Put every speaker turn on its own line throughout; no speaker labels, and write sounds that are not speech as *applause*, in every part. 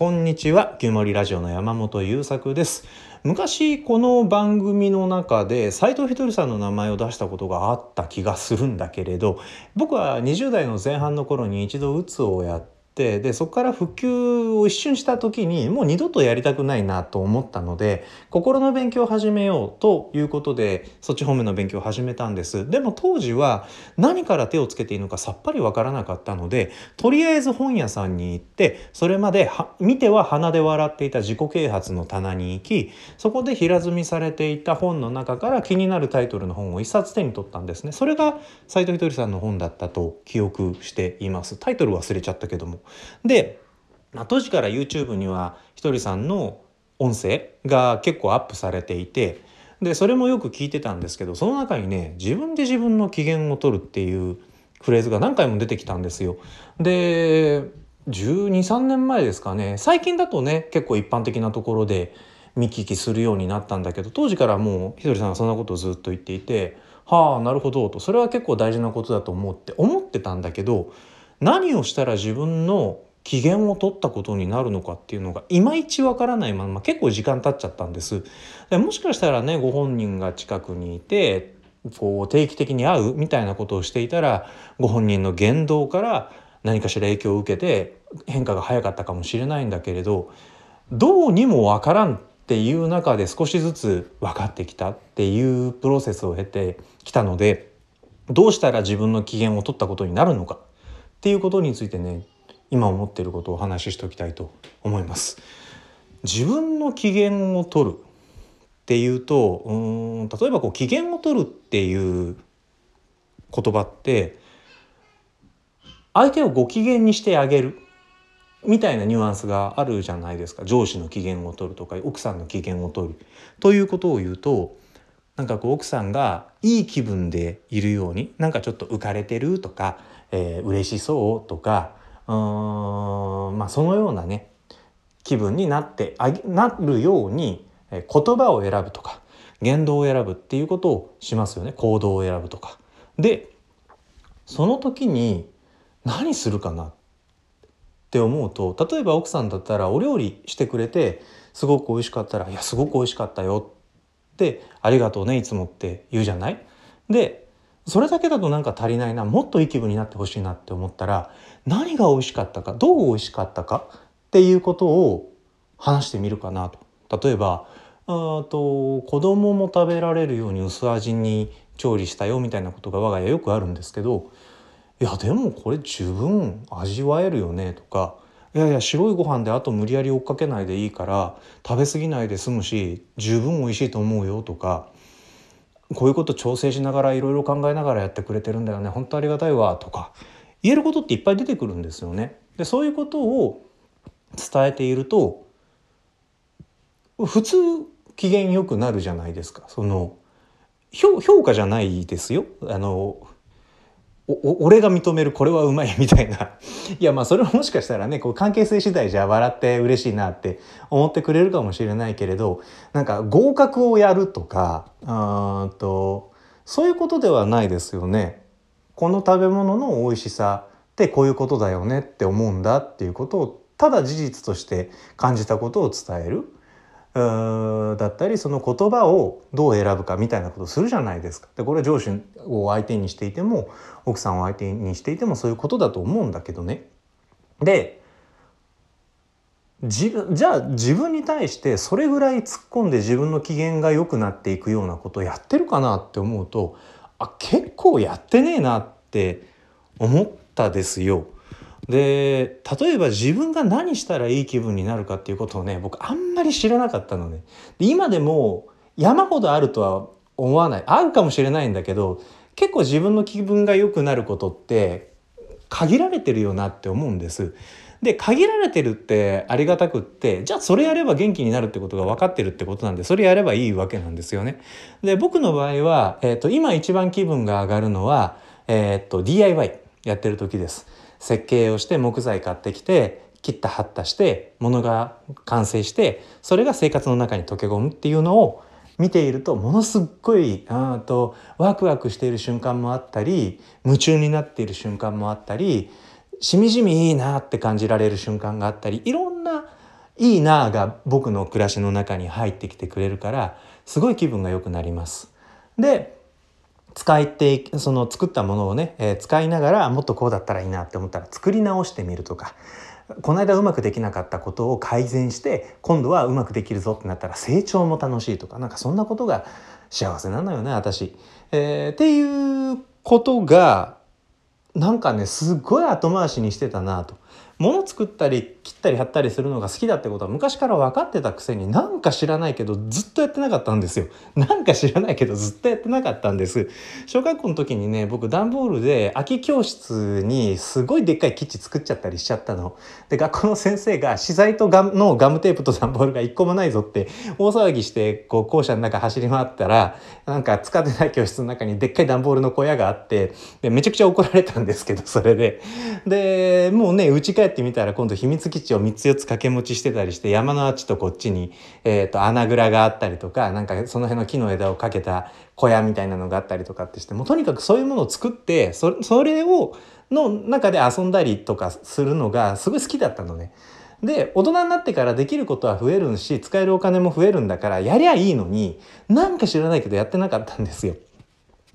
こんにちは、旧森ラジオの山本優作です。昔この番組の中で斎藤ひとりさんの名前を出したことがあった気がするんだけれど、僕は20代の前半の頃に一度うつをやってってでそこから復旧を一瞬した時にもう二度とやりたくないなと思ったので心の勉強を始めようということでそっち方面の勉強を始めたんです。でも当時は何から手をつけていいのかさっぱりわからなかったのでとりあえず本屋さんに行ってそれまで見ては鼻で笑っていた自己啓発の棚に行きそこで平積みされていた本の中から気になるタイトルの本を一冊手に取ったんですね。それが斉藤ひとりさんの本だったと記憶しています。タイトル忘れちゃったけども。で、ま、当時から YouTube にはひとりさんの音声が結構アップされていてでそれもよく聞いてたんですけどその中にね自分で自分の機嫌を取るっていうフレーズが何回も出てきたんですよ。で1213年前ですかね最近だとね結構一般的なところで見聞きするようになったんだけど当時からもうひとりさんがそんなことをずっと言っていてはあなるほどとそれは結構大事なことだと思って思ってたんだけど何をしたら自分の機嫌を取ったことになるのかっていうのがいまいちわからないまま結構時間経っちゃったんです。でもしかしたらねご本人が近くにいてこう定期的に会うみたいなことをしていたらご本人の言動から何かしら影響を受けて変化が早かったかもしれないんだけれどどうにもわからんっていう中で少しずつ分かってきたっていうプロセスを経てきたのでどうしたら自分の機嫌を取ったことになるのか。っていうことについてね今思ってることをお話ししておきたいと思います。自分の機嫌を取るっていうとうん例えばこう機嫌を取るっていう言葉って相手をご機嫌にしてあげるみたいなニュアンスがあるじゃないですか上司の機嫌を取るとか奥さんの機嫌を取るということを言うとなんかこう奥さんがいい気分でいるようになんかちょっと浮かれてるとか、えー、嬉しそうとかうーんまあそのようなね気分になってあなるように言葉を選ぶとか言動を選ぶっていうことをしますよね行動を選ぶとか。でその時に何するかなって思うと例えば奥さんだったらお料理してくれてすごく美味しかったら「いやすごく美味しかったよ」って「ありがとうねいつも」って言うじゃない？でそれだけだとなんか足りないなもっといい気分になってほしいなって思ったら何が美味しかったかどう美味しかったかっていうことを話してみるかなと。例えばあと子供も食べられるように薄味に調理したよみたいなことが我が家よくあるんですけどいやでもこれ十分味わえるよねとかいやいや白いご飯であと無理やり追っかけないでいいから食べ過ぎないで済むし十分美味しいと思うよとかこういうこと調整しながらいろいろ考えながらやってくれてるんだよね。本当ありがたいわとか言えることっていっぱい出てくるんですよね。でそういうことを伝えていると普通機嫌よくなるじゃないですか。その評価じゃないですよ。あの俺が認めるこれはうまいみたいないやまあそれはもしかしたらねこう関係性次第じゃ笑って嬉しいなって思ってくれるかもしれないけれどなんか合格をやるとかあとそういうことではないですよね。この食べ物の美味しさってこういうことだよねって思うんだっていうことをただ事実として感じたことを伝える。だったりその言葉をどう選ぶかみたいなことをするじゃないですか。でこれは上司を相手にしていても奥さんを相手にしていてもそういうことだと思うんだけどね。でじじゃあ自分に対してそれぐらい突っ込んで自分の機嫌が良くなっていくようなことをやってるかなって思うとあ結構やってねえなって思ったですよ。で例えば自分が何したらいい気分になるかっていうことをね僕あんまり知らなかったのね。で今でも山ほどあるとは思わないあるかもしれないんだけど結構自分の気分が良くなることって限られてるよなって思うんです。で限られてるってありがたくってじゃあそれやれば元気になるってことが分かってるってことなんでそれやればいいわけなんですよね。で僕の場合は、えーと、今一番気分が上がるのは、えーと DIY やってる時です。設計をして木材買ってきて切った貼ったして物が完成してそれが生活の中に溶け込むっていうのを見ているとものすっごいあとワクワクしている瞬間もあったり夢中になっている瞬間もあったりしみじみいいなって感じられる瞬間があったりいろんないいなが僕の暮らしの中に入ってきてくれるからすごい気分が良くなります。で使っていその作ったものをね、えー、使いながらもっとこうだったらいいなって思ったら作り直してみるとかこの間うまくできなかったことを改善して今度はうまくできるぞってなったら成長も楽しいとかなんかそんなことが幸せなのよね私。えー、っていうことがなんかねすっごい後回しにしてたなと。物作ったり切ったり貼ったりするのが好きだってことは昔から分かってたくせになんか知らないけどずっとやってなかったんですよ。なんか知らないけどずっとやってなかったんです。小学校の時にね僕段ボールで空き教室にすごいでっかいキッチン作っちゃったりしちゃったの。で学校の先生が資材とガムのガムテープと段ボールが一個もないぞって大騒ぎしてこう校舎の中走り回ったらなんか使ってない教室の中にでっかい段ボールの小屋があってでめちゃくちゃ怒られたんですけどそれで。でもうね家帰ってみたら今度秘密基地を3つ4つ掛け持ちしてたりして山のあっちとこっちに、えー、と穴蔵があったりとかなんかその辺の木の枝をかけた小屋みたいなのがあったりとかってしてもうとにかくそういうものを作ってそそれをの中で遊んだりとかするのがすごい好きだったのね。で大人になってからできることは増えるし使えるお金も増えるんだからやりゃいいのになんか知らないけどやってなかったんですよ。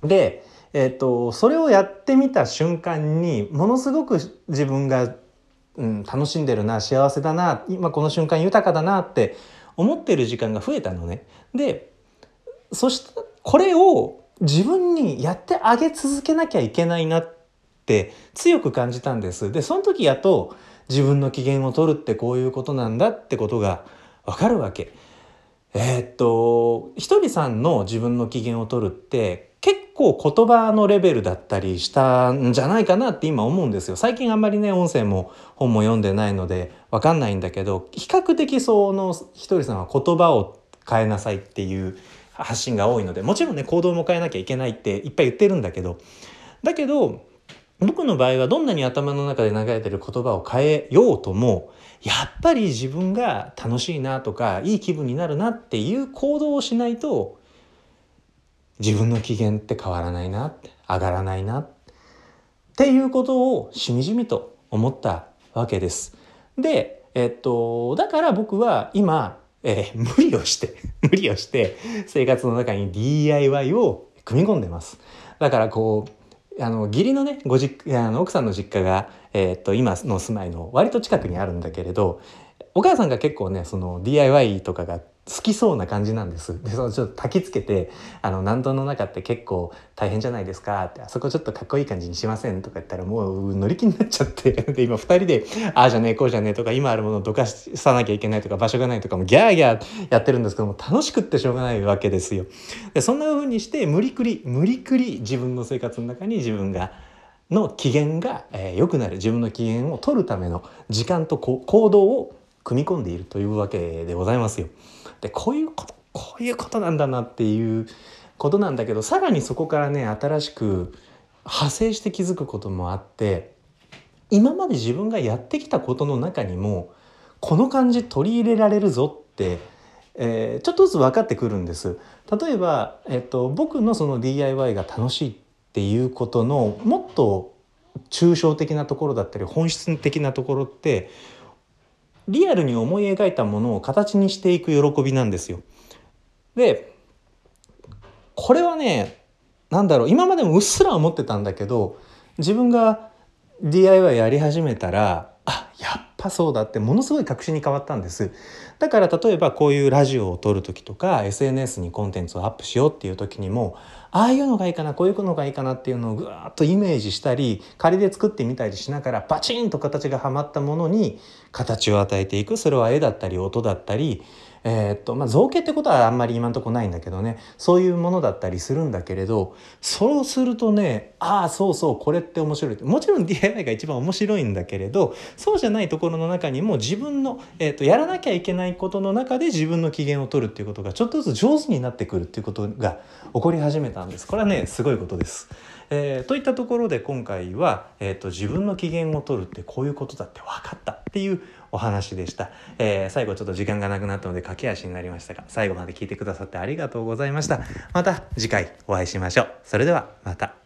でえーと、それをやってみた瞬間にものすごく自分が、うん、楽しんでるな幸せだな今この瞬間豊かだなって思ってる時間が増えたのね。でそしてこれを自分にやってあげ続けなきゃいけないなって強く感じたんです。でその時やと自分の機嫌を取るってこういうことなんだってことがわかるわけ。えー、っとひとりさんの自分の機嫌を取るって構言葉のレベルだったりしたんじゃないかなって今思うんですよ。最近あんまりね音声も本も読んでないのでわかんないんだけど比較的そのひとりさんは言葉を変えなさいっていう発信が多いのでもちろんね行動も変えなきゃいけないっていっぱい言ってるんだけどだけど僕の場合はどんなに頭の中で流れてる言葉を変えようともやっぱり自分が楽しいなとかいい気分になるなっていう行動をしないと自分の機嫌って変わらないな上がらないなっていうことをしみじみと思ったわけです。で、えっと、だから僕は今、えー、無理をして *laughs* 無理をして生活の中に DIY を組み込んでます。だからこうあの義理のねご実あの奥さんの実家が、えー、っと今の住まいの割と近くにあるんだけれどお母さんが結構ねその DIY とかが好きそうな感じなんです。で、そのちょっと焚きつけて、あの、南東の中って結構大変じゃないですかって、あそこちょっとかっこいい感じにしませんとか言ったらもう乗り気になっちゃって、*laughs* で、今二人で、ああじゃねえ、こうじゃねえとか、今あるものをどかさなきゃいけないとか、場所がないとかもギャーギャーやってるんですけども、楽しくってしょうがないわけですよ。で、そんな風にして、無理くり、無理くり自分の生活の中に自分が、の機嫌が、えー、くなる自分の機嫌を取るための時間と行動を組み込んでいるというわけでございますよ。でこういうことこういうことなんだなっていうことなんだけどさらにそこからね新しく派生して気づくこともあって今まで自分がやってきたことの中にもこの感じ取り入れられるぞって、えー、ちょっとずつ分かってくるんです。例えば、えっと、僕のその DIY が楽しいっていうことのもっと抽象的なところだったり本質的なところってリアルに思い描いたものを形にしていく喜びなんですよ。でこれはね何だろう今までもうっすら思ってたんだけど自分が DIY やり始めたらあやっぱそうだってものすごい確信に変わったんです。だから例えばこういうラジオを撮る時とか SNS にコンテンツをアップしようっていう時にもああいうのがいいかなこういうのがいいかなっていうのをぐわっとイメージしたり仮で作ってみたりしながらバチンと形がはまったものに形を与えていく。それは絵だったり音だったりえー、っとまあ、造形ってことはあんまり今んとこないんだけどねそういうものだったりするんだけれどそうするとねああそうそうこれって面白いもちろん DIY が一番面白いんだけれどそうじゃないところの中にも自分の、えー、っとやらなきゃいけないことの中で自分の機嫌を取るっていうことがちょっとずつ上手になってくるっていうことが起こり始めたんです。これはねすごいことです。えー、といったところで今回は、えーと、自分の機嫌を取るってこういうことだって分かったっていうお話でした、えー、最後ちょっと時間がなくなったので駆け足になりましたが最後まで聞いてくださってありがとうございました。また次回お会いしましょう。それではまた。